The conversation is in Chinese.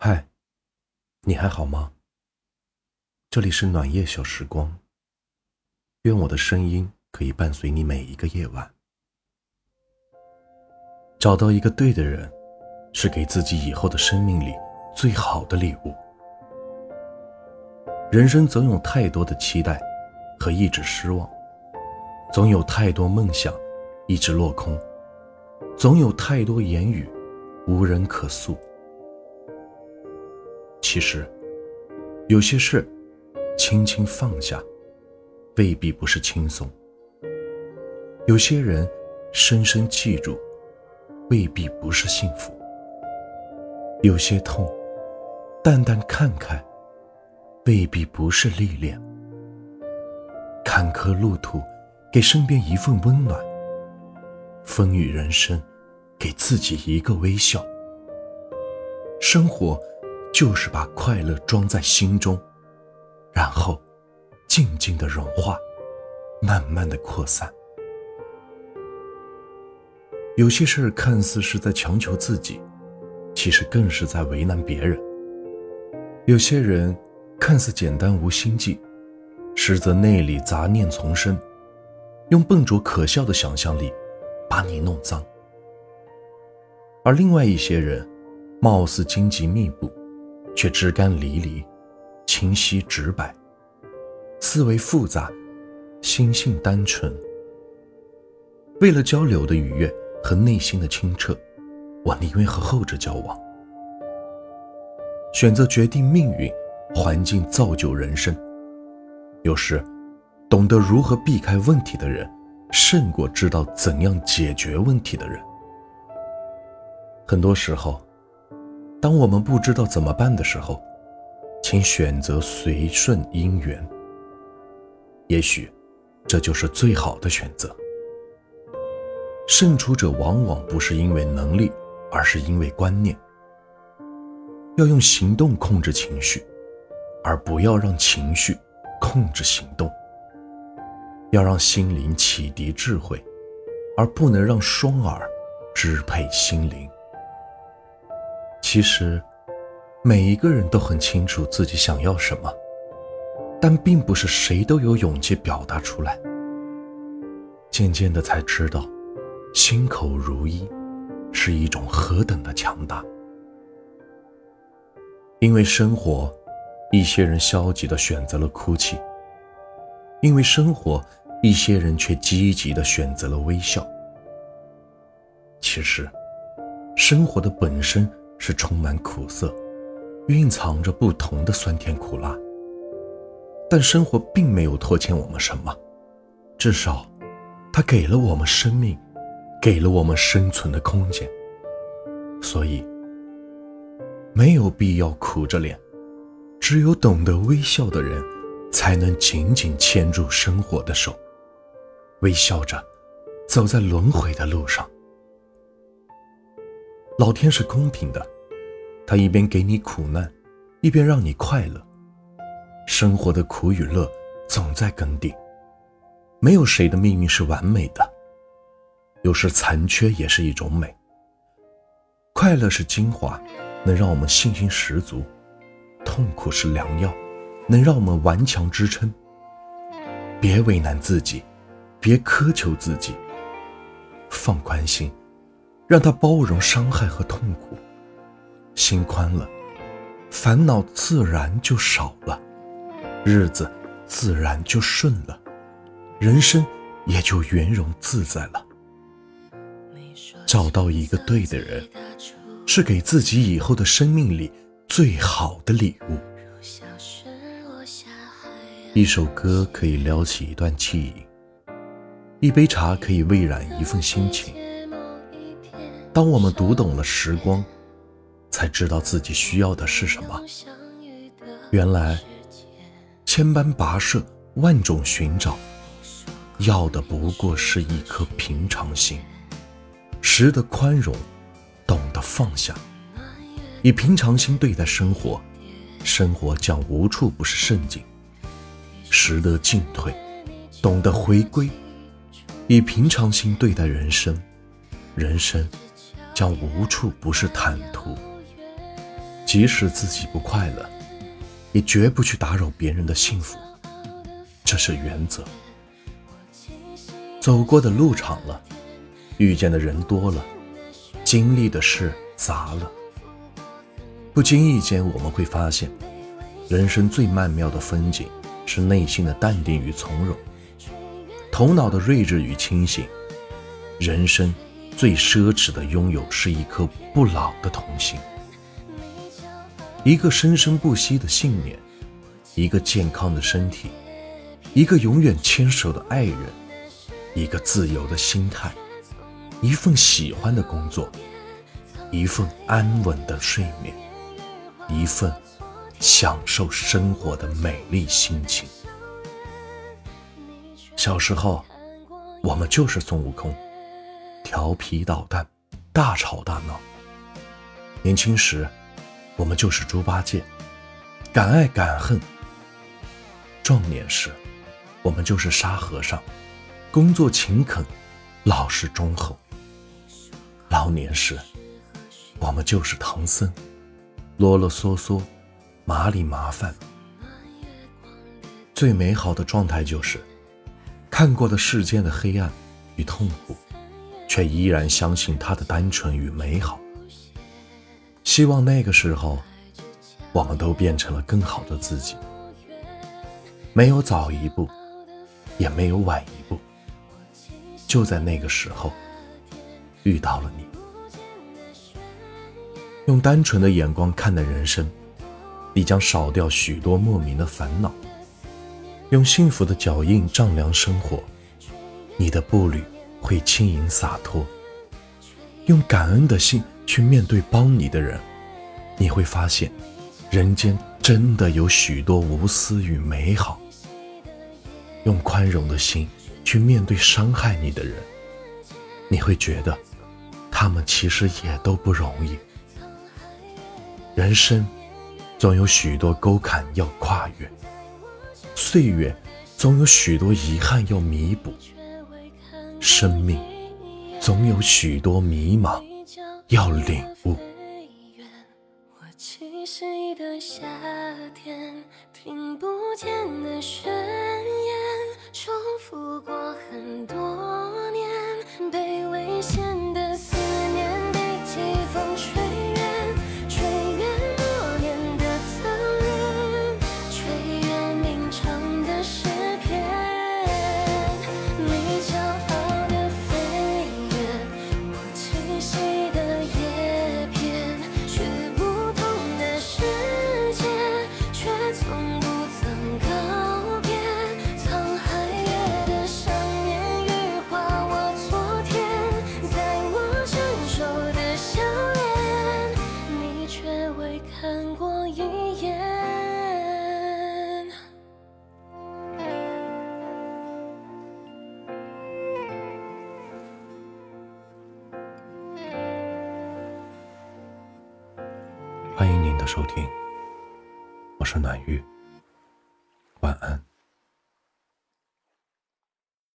嗨，你还好吗？这里是暖夜小时光，愿我的声音可以伴随你每一个夜晚。找到一个对的人，是给自己以后的生命里最好的礼物。人生总有太多的期待和一直失望，总有太多梦想一直落空，总有太多言语无人可诉。其实，有些事轻轻放下，未必不是轻松；有些人深深记住，未必不是幸福；有些痛淡淡看开，未必不是历练。坎坷路途，给身边一份温暖；风雨人生，给自己一个微笑。生活。就是把快乐装在心中，然后静静的融化，慢慢的扩散。有些事儿看似是在强求自己，其实更是在为难别人。有些人看似简单无心计，实则内里杂念丛生，用笨拙可笑的想象力把你弄脏。而另外一些人，貌似荆棘密布。却枝干离离，清晰直白，思维复杂，心性单纯。为了交流的愉悦和内心的清澈，我宁愿和后者交往。选择决定命运，环境造就人生。有时，懂得如何避开问题的人，胜过知道怎样解决问题的人。很多时候。当我们不知道怎么办的时候，请选择随顺因缘。也许，这就是最好的选择。胜出者往往不是因为能力，而是因为观念。要用行动控制情绪，而不要让情绪控制行动。要让心灵启迪智慧，而不能让双耳支配心灵。其实，每一个人都很清楚自己想要什么，但并不是谁都有勇气表达出来。渐渐的才知道，心口如一，是一种何等的强大。因为生活，一些人消极的选择了哭泣；因为生活，一些人却积极的选择了微笑。其实，生活的本身。是充满苦涩，蕴藏着不同的酸甜苦辣。但生活并没有拖欠我们什么，至少，它给了我们生命，给了我们生存的空间。所以，没有必要苦着脸，只有懂得微笑的人，才能紧紧牵住生活的手，微笑着，走在轮回的路上。老天是公平的，他一边给你苦难，一边让你快乐。生活的苦与乐总在更迭，没有谁的命运是完美的，有时残缺也是一种美。快乐是精华，能让我们信心十足；痛苦是良药，能让我们顽强支撑。别为难自己，别苛求自己，放宽心。让他包容伤害和痛苦，心宽了，烦恼自然就少了，日子自然就顺了，人生也就圆融自在了。找到一个对的人，是给自己以后的生命里最好的礼物。一首歌可以撩起一段记忆，一杯茶可以味染一份心情。当我们读懂了时光，才知道自己需要的是什么。原来，千般跋涉，万种寻找，要的不过是一颗平常心。识得宽容，懂得放下，以平常心对待生活，生活将无处不是胜景。识得进退，懂得回归，以平常心对待人生，人生。将无处不是坦途，即使自己不快乐，也绝不去打扰别人的幸福，这是原则。走过的路长了，遇见的人多了，经历的事杂了，不经意间我们会发现，人生最曼妙的风景是内心的淡定与从容，头脑的睿智与清醒。人生最奢侈的拥有是一颗不老的童心，一个生生不息的信念，一个健康的身体，一个永远牵手的爱人。一个自由的心态，一份喜欢的工作，一份安稳的睡眠，一份享受生活的美丽心情。小时候，我们就是孙悟空，调皮捣蛋，大吵大闹；年轻时，我们就是猪八戒，敢爱敢恨；壮年时，我们就是沙和尚。工作勤恳，老实忠厚。老年时，我们就是唐僧，啰啰嗦嗦，麻里麻烦。最美好的状态就是，看过了世间的黑暗与痛苦，却依然相信他的单纯与美好。希望那个时候，我们都变成了更好的自己，没有早一步，也没有晚一步。就在那个时候，遇到了你。用单纯的眼光看待人生，你将少掉许多莫名的烦恼；用幸福的脚印丈量生活，你的步履会轻盈洒脱；用感恩的心去面对帮你的人，你会发现，人间真的有许多无私与美好；用宽容的心。去面对伤害你的人，你会觉得，他们其实也都不容易。人生总有许多沟坎要跨越，岁月总有许多遗憾要弥补，生命总有许多迷茫要领悟。我的夏天听不见的宣收听，我是暖玉，